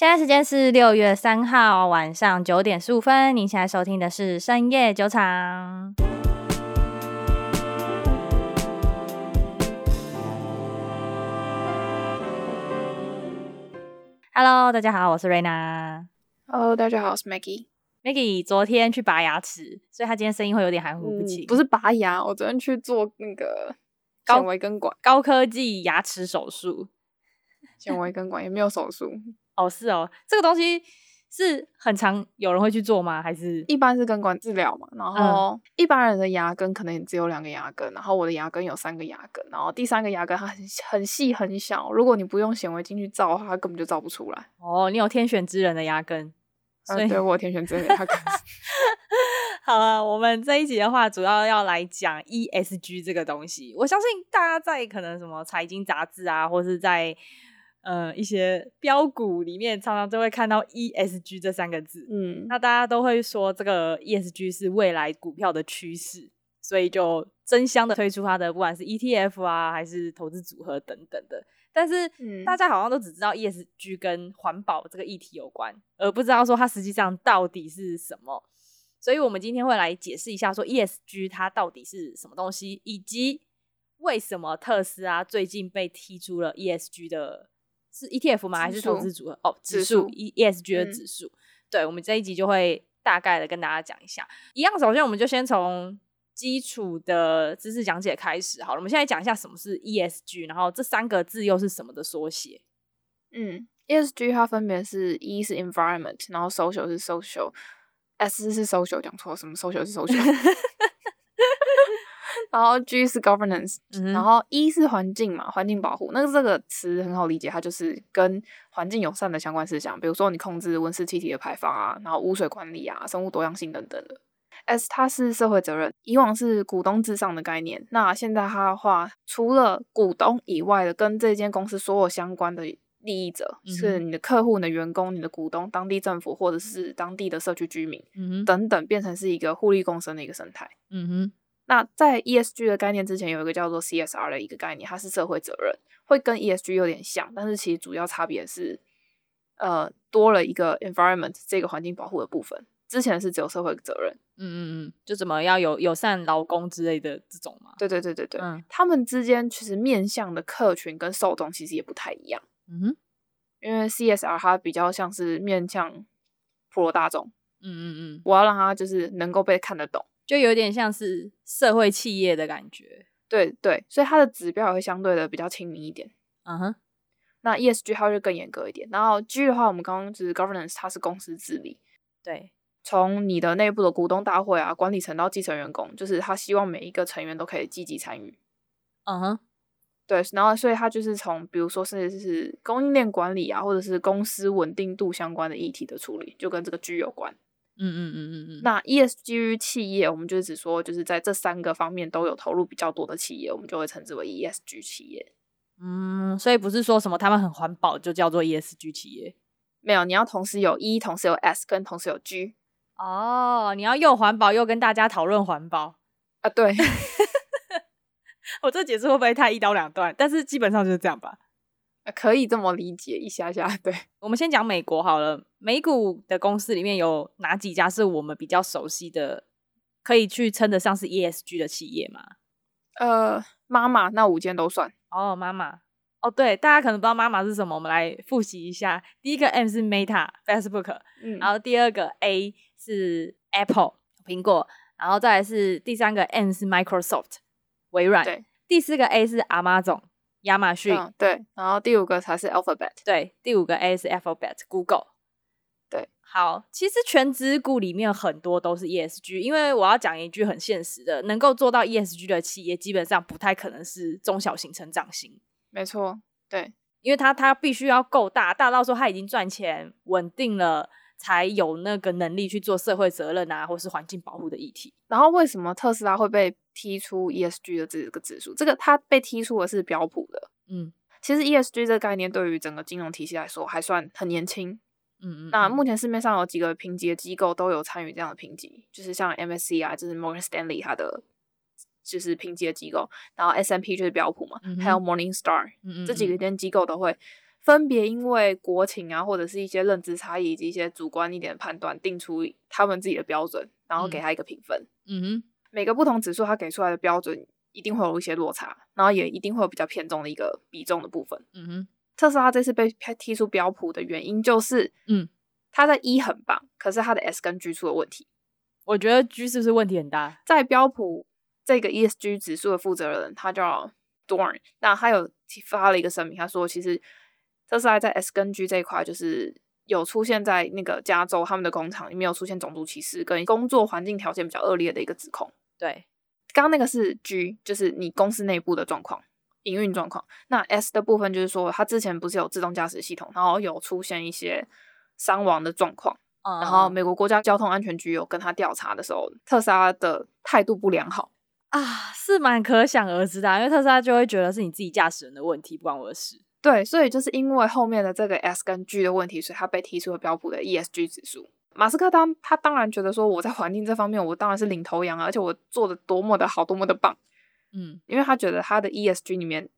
现在时间是六月三号晚上九点十五分，您现在收听的是深夜酒厂。Hello，大家好，我是瑞娜。Hello，大家好，我是 Maggie。Maggie 昨天去拔牙齿，所以她今天声音会有点含糊不清。嗯，不是拔牙，我昨天去做那个显微根管高科技牙齿手术。显微根管也没有手术哦，是哦，这个东西是很常有人会去做吗？还是一般是根管治疗嘛？然后一般人的牙根可能也只有两个牙根，然后我的牙根有三个牙根，然后第三个牙根它很很细很小，如果你不用显微镜去照的话，它根本就照不出来。哦，你有天选之人的牙根，所以、啊、对我有天选之人的牙根。好了，我们这一集的话，主要要来讲 ESG 这个东西。我相信大家在可能什么财经杂志啊，或是在呃，一些标股里面常常就会看到 ESG 这三个字，嗯，那大家都会说这个 ESG 是未来股票的趋势，所以就争相的推出它的不管是 ETF 啊，还是投资组合等等的。但是，大家好像都只知道 ESG 跟环保这个议题有关，而不知道说它实际上到底是什么。所以我们今天会来解释一下，说 ESG 它到底是什么东西，以及为什么特斯拉最近被踢出了 ESG 的。是 ETF 吗？还是投资组合？哦，指数 ESG 的指数。嗯、对，我们这一集就会大概的跟大家讲一下。一样，首先我们就先从基础的知识讲解开始。好了，我们现在讲一下什么是 ESG，然后这三个字又是什么的缩写？嗯，ESG 它分别是 E 是 Environment，然后 Social 是 Social，S 是 Social 讲错，什么 Social 是 Social。然后 G 是 governance，、嗯、然后 E 是环境嘛，环境保护。那个这个词很好理解，它就是跟环境友善的相关事项，比如说你控制温室气体的排放啊，然后污水管理啊，生物多样性等等的。S 它是社会责任，以往是股东至上的概念，那现在它的话，除了股东以外的，跟这间公司所有相关的利益者，嗯、是你的客户、你的员工、你的股东、当地政府或者是当地的社区居民、嗯、等等，变成是一个互利共生的一个生态。嗯哼。那在 ESG 的概念之前，有一个叫做 CSR 的一个概念，它是社会责任，会跟 ESG 有点像，但是其实主要差别是，呃，多了一个 environment 这个环境保护的部分。之前是只有社会责任，嗯嗯嗯，就怎么要有友善劳工之类的这种嘛。对对对对对，嗯，他们之间其实面向的客群跟受众其实也不太一样，嗯哼，因为 CSR 它比较像是面向普罗大众，嗯嗯嗯，我要让它就是能够被看得懂。就有点像是社会企业的感觉，对对，所以它的指标也会相对的比较亲民一点。嗯哼，那 ESG 它就更严格一点。然后 G 的话，我们刚刚就是 governance，它是公司治理。对，从你的内部的股东大会啊，管理层到基层员工，就是他希望每一个成员都可以积极参与。嗯哼，对，然后所以它就是从比如说是是供应链管理啊，或者是公司稳定度相关的议题的处理，就跟这个 G 有关。嗯嗯嗯嗯嗯，那 ESG 企业，我们就只说就是在这三个方面都有投入比较多的企业，我们就会称之为 ESG 企业。嗯，所以不是说什么他们很环保就叫做 ESG 企业，没有，你要同时有 E，同时有 S，跟同时有 G。哦，你要又环保又跟大家讨论环保啊？对，我这解释会不会太一刀两断？但是基本上就是这样吧。可以这么理解一下下，对。我们先讲美国好了。美股的公司里面有哪几家是我们比较熟悉的，可以去称得上是 ESG 的企业吗？呃，妈妈那五间都算。哦，妈妈。哦，对，大家可能不知道妈妈是什么，我们来复习一下。第一个 M 是 Meta，Facebook，嗯，然后第二个 A 是 Apple，苹果，然后再来是第三个 M 是 Microsoft，微软，对，第四个 A 是 Amazon。亚马逊、嗯、对，然后第五个才是 Alphabet，对，第五个 A 是 Alphabet，Google，对，好，其实全职股里面很多都是 ESG，因为我要讲一句很现实的，能够做到 ESG 的企业，基本上不太可能是中小型成长型，没错，对，因为它它必须要够大，大到说它已经赚钱稳定了。才有那个能力去做社会责任啊，或是环境保护的议题。然后为什么特斯拉会被踢出 ESG 的这个指数？这个它被踢出的是标普的。嗯，其实 ESG 这个概念对于整个金融体系来说还算很年轻。嗯嗯。那目前市面上有几个评级的机构都有参与这样的评级，就是像 MSCI 啊，就是 Morgan Stanley 它的就是评级的机构，然后 S&P 就是标普嘛，嗯、还有 Morningstar，嗯嗯，这几个间机构都会分别因为国情啊，或者是一些认知差异以及一些主观一点的判断，定出他们自己的标准，然后给他一个评分。嗯哼，每个不同指数，它给出来的标准一定会有一些落差，然后也一定会有比较偏重的一个比重的部分。嗯哼，特斯拉这次被踢出标普的原因就是，嗯，它在 E 很棒，可是它的 S 跟 G 出了问题。我觉得 G 是不是问题很大？在标普这个 ESG 指数的负责人，他叫 Dorn，那他有发了一个声明，他说其实特斯拉在 S 跟 G 这一块，就是有出现在那个加州他们的工厂里面有出现种族歧视跟工作环境条件比较恶劣的一个指控。对，刚刚那个是 G，就是你公司内部的状况、营运状况。那 S 的部分就是说，他之前不是有自动驾驶系统，然后有出现一些伤亡的状况。然后美国国家交通安全局有跟他调查的时候，特斯拉的态度不良好啊，是蛮可想而知的，因为特斯拉就会觉得是你自己驾驶人的问题，不关我的事。对，所以就是因为后面的这个 S 跟 G 的问题，所以他被踢出了标普的 ESG 指数。马斯克当他当然觉得说，我在环境这方面我当然是领头羊啊，而且我做的多么的好，多么的棒，嗯，因为他觉得他的 ESG 里面。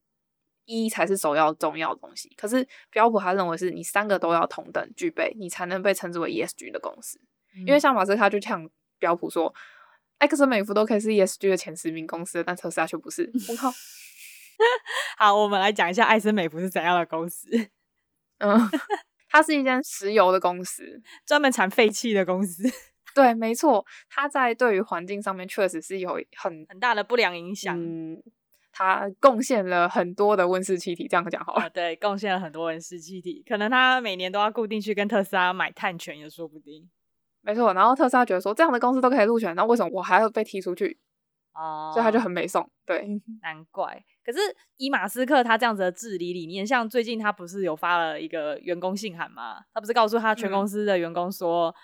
一才是首要重要的东西，可是标普他认为是你三个都要同等具备，你才能被称之为 ESG 的公司。嗯、因为像马斯克他就呛标普说，埃克森美孚都可以是 ESG 的前十名公司，但特斯拉却不是。好，好，我们来讲一下艾森美孚是怎样的公司。嗯，它是一间石油的公司，专门产废气的公司。对，没错，它在对于环境上面确实是有很很大的不良影响。嗯它贡献了很多的温室气体，这样讲好了。啊、对，贡献了很多温室气体，可能它每年都要固定去跟特斯拉买碳权也说不定。没错，然后特斯拉觉得说这样的公司都可以入选，那为什么我还要被踢出去？哦，所以他就很没送。对，难怪。可是以马斯克他这样子的治理理念，像最近他不是有发了一个员工信函吗？他不是告诉他全公司的员工说，嗯、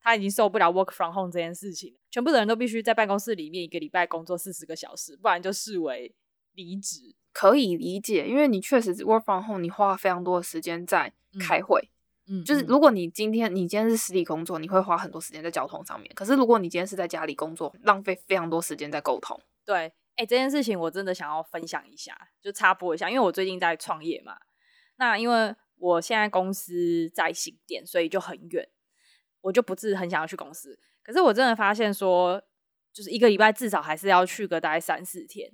他已经受不了 work from home 这件事情，全部的人都必须在办公室里面一个礼拜工作四十个小时，不然就视为。离职可以理解，因为你确实 work from home，你花了非常多的时间在开会。嗯，就是如果你今天你今天是实体工作，你会花很多时间在交通上面。可是如果你今天是在家里工作，浪费非常多时间在沟通。对，哎、欸，这件事情我真的想要分享一下，就插播一下，因为我最近在创业嘛。那因为我现在公司在新店，所以就很远，我就不是很想要去公司。可是我真的发现说，就是一个礼拜至少还是要去个大概三四天。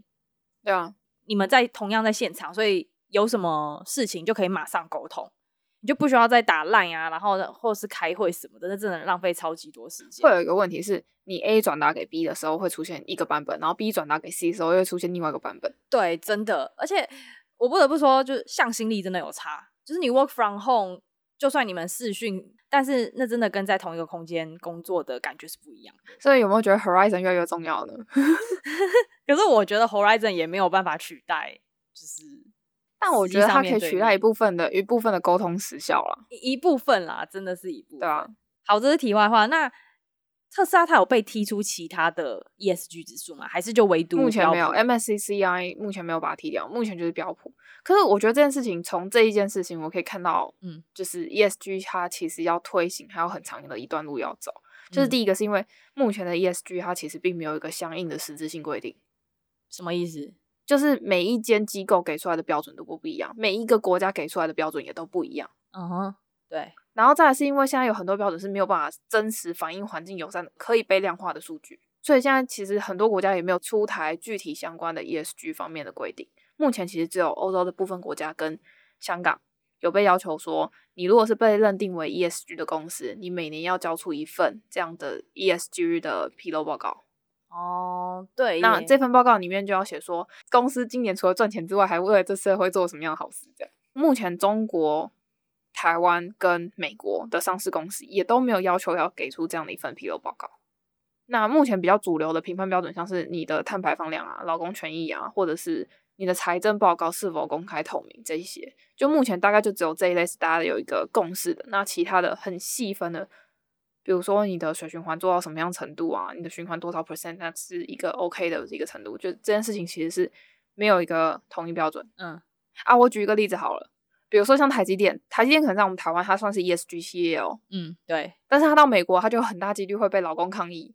对啊，你们在同样在现场，所以有什么事情就可以马上沟通，你就不需要再打 line 啊，然后或是开会什么的，那真的浪费超级多时间。会有一个问题是，你 A 转达给 B 的时候会出现一个版本，然后 B 转达给 C 的时候又会出现另外一个版本。对，真的，而且我不得不说，就是向心力真的有差，就是你 work from home。就算你们视讯，但是那真的跟在同一个空间工作的感觉是不一样的。所以有没有觉得 Horizon 越来越重要呢？可是我觉得 Horizon 也没有办法取代，就是，但我觉得它可以取代一部分的一部分的沟通时效了，一一部分啦，真的是一部分。对啊，好，这是题外话。那特斯拉它有被踢出其他的 ESG 指数吗？还是就唯独目前没有？MSCI 目前没有把它踢掉，目前就是标普。可是我觉得这件事情，从这一件事情，我可以看到，嗯，就是 ESG 它其实要推行还有很长的一段路要走。就是第一个是因为目前的 ESG 它其实并没有一个相应的实质性规定。什么意思？就是每一间机构给出来的标准都不不一样，每一个国家给出来的标准也都不一样。嗯哼，对。然后再来是因为现在有很多标准是没有办法真实反映环境友善的、可以被量化的数据，所以现在其实很多国家也没有出台具体相关的 ESG 方面的规定。目前其实只有欧洲的部分国家跟香港有被要求说，你如果是被认定为 ESG 的公司，你每年要交出一份这样的 ESG 的披露报告。哦，对。那这份报告里面就要写说，公司今年除了赚钱之外，还为了这社会做什么样的好事。这样，目前中国。台湾跟美国的上市公司也都没有要求要给出这样的一份披露报告。那目前比较主流的评分标准，像是你的碳排放量啊、劳工权益啊，或者是你的财政报告是否公开透明这一些，就目前大概就只有这一类是大家有一个共识的。那其他的很细分的，比如说你的水循环做到什么样程度啊，你的循环多少 percent，那是一个 OK 的一个程度。就这件事情其实是没有一个统一标准。嗯，啊，我举一个例子好了。比如说像台积电，台积电可能在我们台湾它算是 ESG 企业哦，嗯，对，但是它到美国，它就很大几率会被劳工抗议，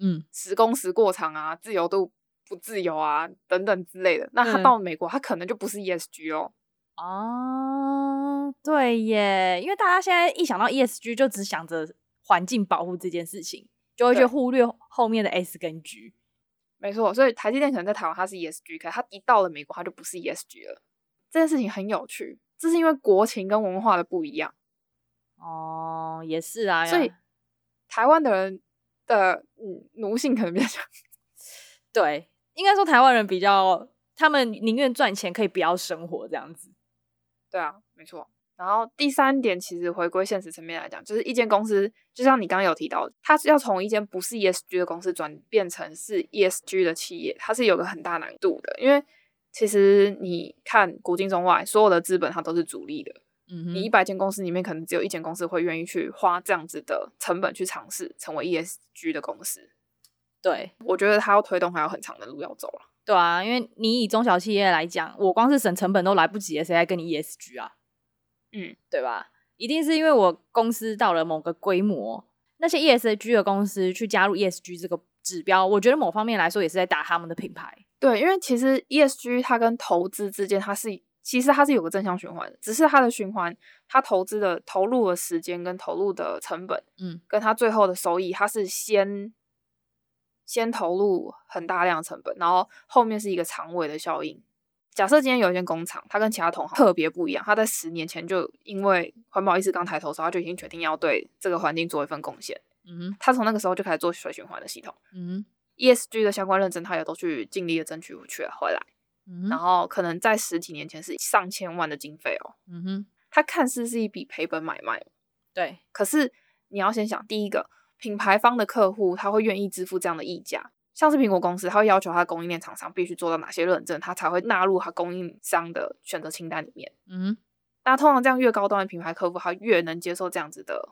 嗯，时工时过长啊，自由度不自由啊，等等之类的。那它到美国，它可能就不是 ESG 哦。哦，哦，对耶，因为大家现在一想到 ESG 就只想着环境保护这件事情，就会去忽略后面的 S 跟 G。没错，所以台积电可能在台湾它是 ESG，可是它一到了美国它就不是 ESG 了。这件事情很有趣，这是因为国情跟文化的不一样。哦，也是啊，所以台湾的人的嗯奴性可能比较强。对，应该说台湾人比较，他们宁愿赚钱，可以不要生活这样子。对啊，没错。然后第三点，其实回归现实层面来讲，就是一间公司，就像你刚刚有提到，它是要从一间不是 ESG 的公司转变成是 ESG 的企业，它是有个很大难度的。因为其实你看古今中外，所有的资本它都是逐利的。嗯哼，你一百间公司里面，可能只有一间公司会愿意去花这样子的成本去尝试成为 ESG 的公司。对，我觉得它要推动还有很长的路要走了。对啊，因为你以中小企业来讲，我光是省成本都来不及了，谁来跟你 ESG 啊？嗯，对吧？一定是因为我公司到了某个规模，那些 ESG 的公司去加入 ESG 这个指标，我觉得某方面来说也是在打他们的品牌。对，因为其实 ESG 它跟投资之间，它是其实它是有个正向循环的，只是它的循环，它投资的投入的时间跟投入的成本，嗯，跟它最后的收益，它是先。先投入很大量成本，然后后面是一个长尾的效应。假设今天有一间工厂，它跟其他同行特别不一样，它在十年前就因为环保意识刚抬头的时候，它就已经决定要对这个环境做一份贡献。嗯哼，它从那个时候就开始做水循环的系统。嗯哼，ESG 的相关认证，它也都去尽力的争取去回来。嗯哼，然后可能在十几年前是上千万的经费哦。嗯哼，它看似是一笔赔本买卖。对，可是你要先想第一个。品牌方的客户他会愿意支付这样的溢价，像是苹果公司，它会要求它的供应链厂商必须做到哪些认证，它才会纳入它供应商的选择清单里面。嗯，那通常这样越高端的品牌客户，他越能接受这样子的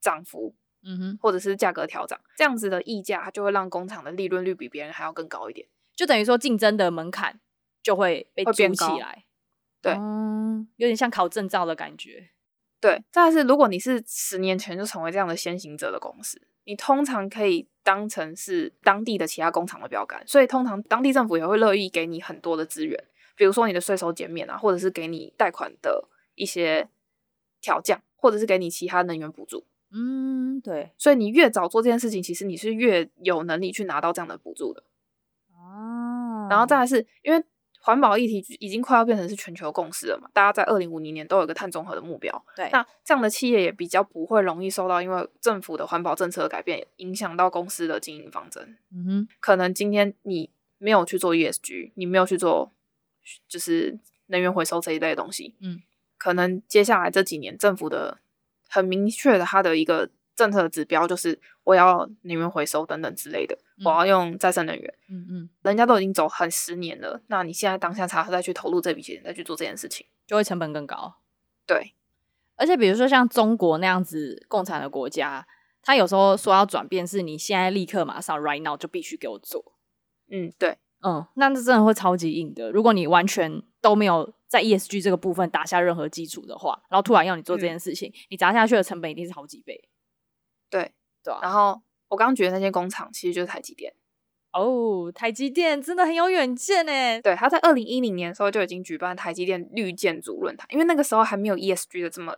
涨幅，嗯哼，或者是价格调整，这样子的溢价，它就会让工厂的利润率比别人还要更高一点，就等于说竞争的门槛就会被筑起来。对，嗯，有点像考证照的感觉。对，再来是如果你是十年前就成为这样的先行者的公司，你通常可以当成是当地的其他工厂的标杆，所以通常当地政府也会乐意给你很多的资源，比如说你的税收减免啊，或者是给你贷款的一些调降，或者是给你其他能源补助。嗯，对，所以你越早做这件事情，其实你是越有能力去拿到这样的补助的。哦，然后再来是因为。环保议题已经快要变成是全球共识了嘛？大家在二零五零年都有一个碳中和的目标。对，那这样的企业也比较不会容易受到因为政府的环保政策的改变影响到公司的经营方针。嗯哼，可能今天你没有去做 ESG，你没有去做就是能源回收这一类的东西。嗯，可能接下来这几年政府的很明确的它的一个。政策的指标就是我要能源回收等等之类的，嗯、我要用再生能源。嗯嗯，人家都已经走很十年了，那你现在当下才再去投入这笔钱，再去做这件事情，就会成本更高。对，而且比如说像中国那样子共产的国家，他有时候说要转变，是你现在立刻马上 right now 就必须给我做。嗯，对，嗯，那这真的会超级硬的。如果你完全都没有在 ESG 这个部分打下任何基础的话，然后突然要你做这件事情，嗯、你砸下去的成本一定是好几倍。对对啊，然后我刚刚觉得那间工厂其实就是台积电哦，台积电真的很有远见呢。对，他在二零一零年的时候就已经举办台积电绿建筑论坛，因为那个时候还没有 ESG 的这么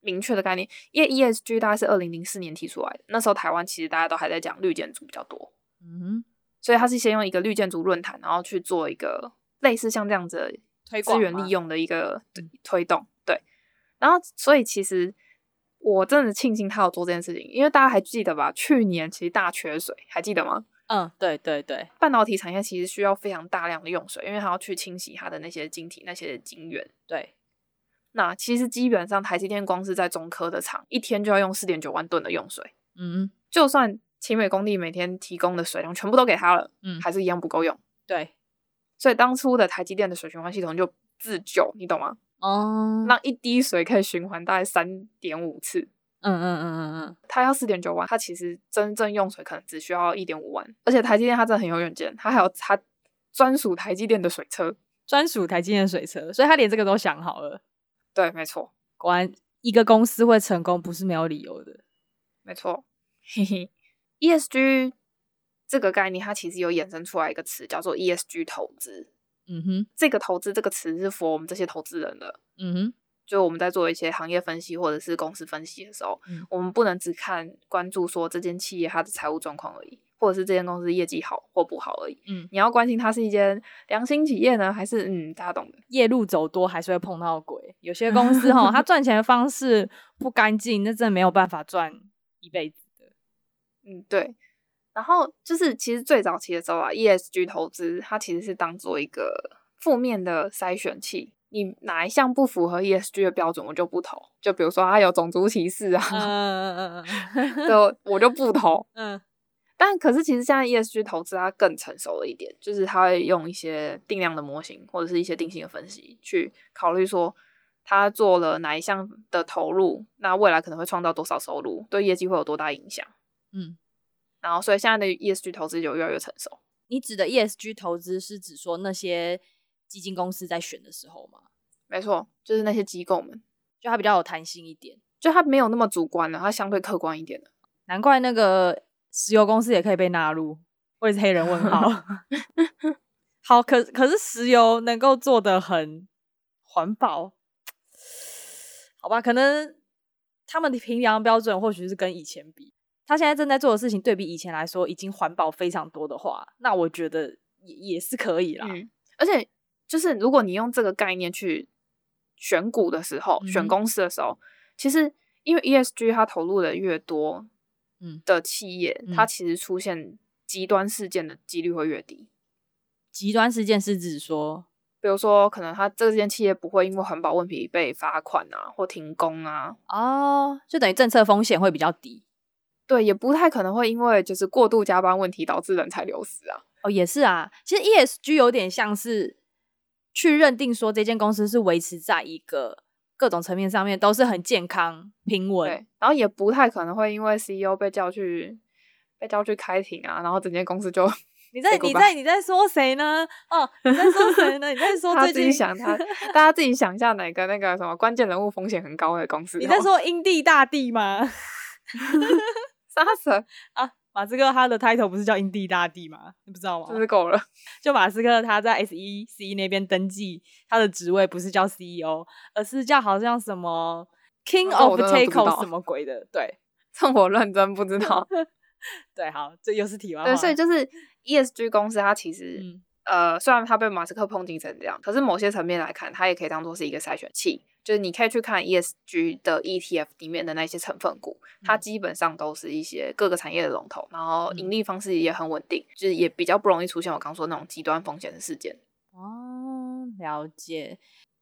明确的概念，因为 ESG 大概是二零零四年提出来的，那时候台湾其实大家都还在讲绿建筑比较多，嗯哼，所以他是先用一个绿建筑论坛，然后去做一个类似像这样子资源利用的一个推动，对，然后所以其实。我真的庆幸他有做这件事情，因为大家还记得吧？去年其实大缺水，还记得吗？嗯，对对对，半导体产业其实需要非常大量的用水，因为它要去清洗它的那些晶体、那些晶圆。对，那其实基本上台积电光是在中科的厂，一天就要用四点九万吨的用水。嗯，就算奇美工地每天提供的水量全部都给他了，嗯，还是一样不够用。对，所以当初的台积电的水循环系统就自救，你懂吗？哦，让一滴水可以循环大概三点五次。嗯嗯嗯嗯嗯，它要四点九万，它其实真正用水可能只需要一点五万。而且台积电它真的很有远见，它还有它专属台积电的水车，专属台积电的水车，所以它连这个都想好了。对，没错，果然一个公司会成功不是没有理由的。没错，嘿嘿，ESG 这个概念它其实有衍生出来一个词叫做 ESG 投资。嗯哼，这个投资这个词是 for 我们这些投资人的。嗯哼，就我们在做一些行业分析或者是公司分析的时候，嗯、我们不能只看关注说这间企业它的财务状况而已，或者是这间公司业绩好或不好而已。嗯，你要关心它是一间良心企业呢，还是嗯，大家懂的，夜路走多还是会碰到鬼。有些公司 哈，它赚钱的方式不干净，那真的没有办法赚一辈子的。嗯，对。然后就是其实最早期的时候啊，ESG 投资它其实是当做一个负面的筛选器。你哪一项不符合 ESG 的标准，我就不投。就比如说，它有种族歧视啊，嗯嗯嗯，就我就不投。嗯，但可是其实现在 ESG 投资它更成熟了一点，就是它会用一些定量的模型或者是一些定性的分析去考虑说，它做了哪一项的投入，那未来可能会创造多少收入，对业绩会有多大影响。嗯，然后所以现在的 ESG 投资就越来越成熟。你指的 ESG 投资是指说那些？基金公司在选的时候吗，没错，就是那些机构们，就它比较有弹性一点，就它没有那么主观了，它相对客观一点的。难怪那个石油公司也可以被纳入，我也是黑人问号。好，可可是石油能够做的很环保，好吧？可能他们的评量标准或许是跟以前比，他现在正在做的事情对比以前来说已经环保非常多的话，那我觉得也也是可以啦，嗯、而且。就是如果你用这个概念去选股的时候，嗯、选公司的时候，其实因为 ESG 它投入的越多，嗯的企业，嗯、它其实出现极端事件的几率会越低。极端事件是指说，比如说可能他这间企业不会因为环保问题被罚款啊，或停工啊，哦，就等于政策风险会比较低。对，也不太可能会因为就是过度加班问题导致人才流失啊。哦，也是啊，其实 ESG 有点像是。去认定说这间公司是维持在一个各种层面上面都是很健康平稳，然后也不太可能会因为 CEO 被叫去被叫去开庭啊，然后整间公司就 你在你在你在说谁呢？哦，你在说谁呢？你在说 最近他自己想他，大家自己想一下哪个那个什么关键人物风险很高的公司？你在说 英帝大帝吗？啥神啊？马斯克他的 title 不是叫英帝大帝吗？你不知道吗？真是够了！就马斯克他在 SEC 那边登记，他的职位不是叫 CEO，而是叫好像什么 King of Potato 什么鬼的。对，这我认真不知道。对，好，这又是题外话。对，所以就是 ESG 公司，它其实、嗯、呃，虽然它被马斯克抨击成这样，可是某些层面来看，它也可以当做是一个筛选器。就是你可以去看 ESG 的 ETF 里面的那些成分股，它基本上都是一些各个产业的龙头，然后盈利方式也很稳定，就是也比较不容易出现我刚说那种极端风险的事件。哦，了解。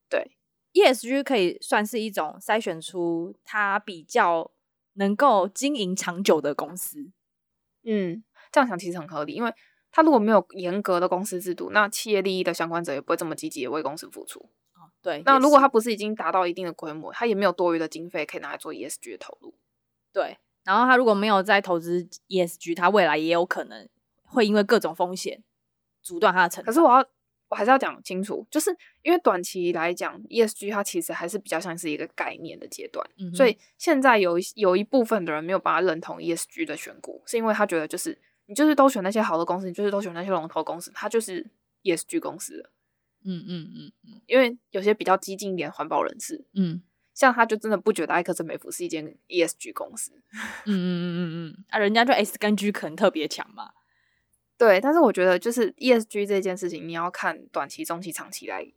对，ESG 可以算是一种筛选出它比较能够经营长久的公司。嗯，这样想其实很合理，因为它如果没有严格的公司制度，那企业利益的相关者也不会这么积极的为公司付出。对，那如果它不是已经达到一定的规模，它也没有多余的经费可以拿来做 ESG 的投入。对，然后它如果没有在投资 ESG，它未来也有可能会因为各种风险阻断它的成长。可是我要，我还是要讲清楚，就是因为短期来讲，ESG 它其实还是比较像是一个概念的阶段，嗯、所以现在有一有一部分的人没有办法认同 ESG 的选股，是因为他觉得就是你就是都选那些好的公司，你就是都选那些龙头公司，它就是 ESG 公司了。嗯嗯嗯嗯，因为有些比较激进一点环保人士，嗯，像他就真的不觉得艾克森美孚是一间 ESG 公司，嗯嗯嗯嗯嗯，啊，人家就 S 跟 G 可能特别强嘛，对，但是我觉得就是 ESG 这件事情，你要看短期、中期、长期来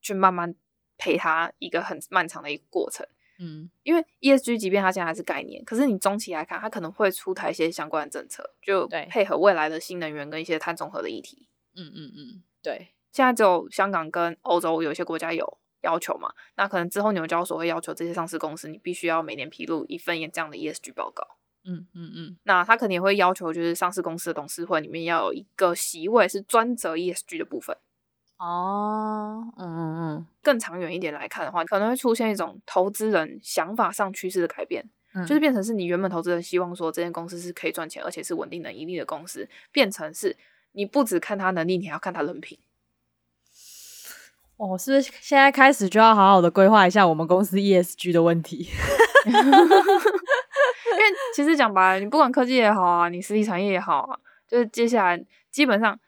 去慢慢陪他一个很漫长的一个过程，嗯，因为 ESG 即便它现在还是概念，可是你中期来看，它可能会出台一些相关的政策，就配合未来的新能源跟一些碳中和的议题，嗯嗯嗯，对。现在只有香港跟欧洲有一些国家有要求嘛，那可能之后纽交所会要求这些上市公司，你必须要每年披露一份这样的 ESG 报告。嗯嗯嗯，那他肯定也会要求，就是上市公司的董事会里面要有一个席位是专责 ESG 的部分。哦，嗯嗯嗯，更长远一点来看的话，可能会出现一种投资人想法上趋势的改变，嗯、就是变成是你原本投资人希望说这间公司是可以赚钱，而且是稳定能盈利的公司，变成是你不只看他能力，你还要看他人品。哦，是不是现在开始就要好好的规划一下我们公司 ESG 的问题？因为其实讲白了，你不管科技也好啊，你实体产业也好啊，就是接下来基本上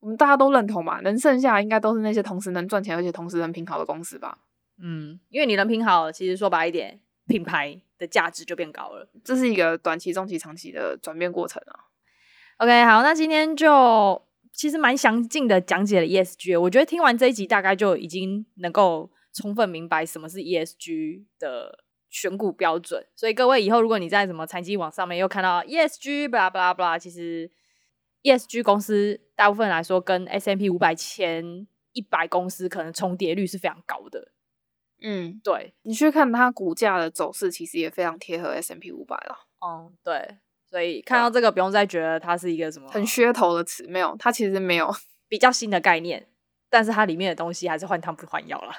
我们大家都认同嘛，能剩下应该都是那些同时能赚钱而且同时人品好的公司吧？嗯，因为你人品好，其实说白一点，品牌的价值就变高了。这是一个短期、中期、长期的转变过程啊。OK，好，那今天就其实蛮详尽的讲解了 ESG。我觉得听完这一集，大概就已经能够充分明白什么是 ESG 的选股标准。所以各位以后如果你在什么财经网上面又看到 ESG，巴拉巴拉巴拉，其实 ESG 公司大部分来说跟 S M P 五百前一百公司可能重叠率是非常高的。嗯，对，你去看它股价的走势，其实也非常贴合 S M P 五百了。嗯，对。所以看到这个，不用再觉得它是一个什么很噱头的词，没有，它其实没有 比较新的概念，但是它里面的东西还是换汤不换药了。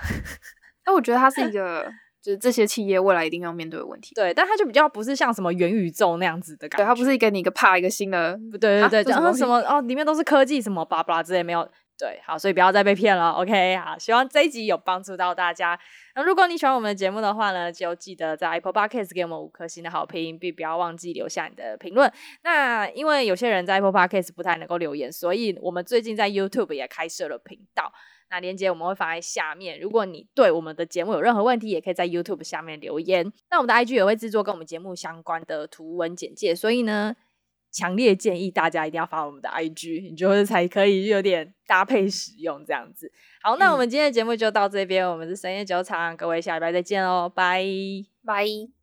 那我觉得它是一 个，就是这些企业未来一定要面对的问题。对，但它就比较不是像什么元宇宙那样子的感觉，对，它不是给你一个怕一个新的，对对对，然后什么哦，里面都是科技什么巴拉巴拉之类没有。对，好，所以不要再被骗了，OK，好，希望这一集有帮助到大家。那如果你喜欢我们的节目的话呢，就记得在 Apple Podcast 给我们五颗星的好评，并不要忘记留下你的评论。那因为有些人在 Apple Podcast 不太能够留言，所以我们最近在 YouTube 也开设了频道，那链接我们会放在下面。如果你对我们的节目有任何问题，也可以在 YouTube 下面留言。那我们的 IG 也会制作跟我们节目相关的图文简介，所以呢。强烈建议大家一定要发我们的 IG，你觉得才可以有点搭配使用这样子。好，那我们今天的节目就到这边，我们是深夜酒厂，各位下礼拜再见哦，拜拜。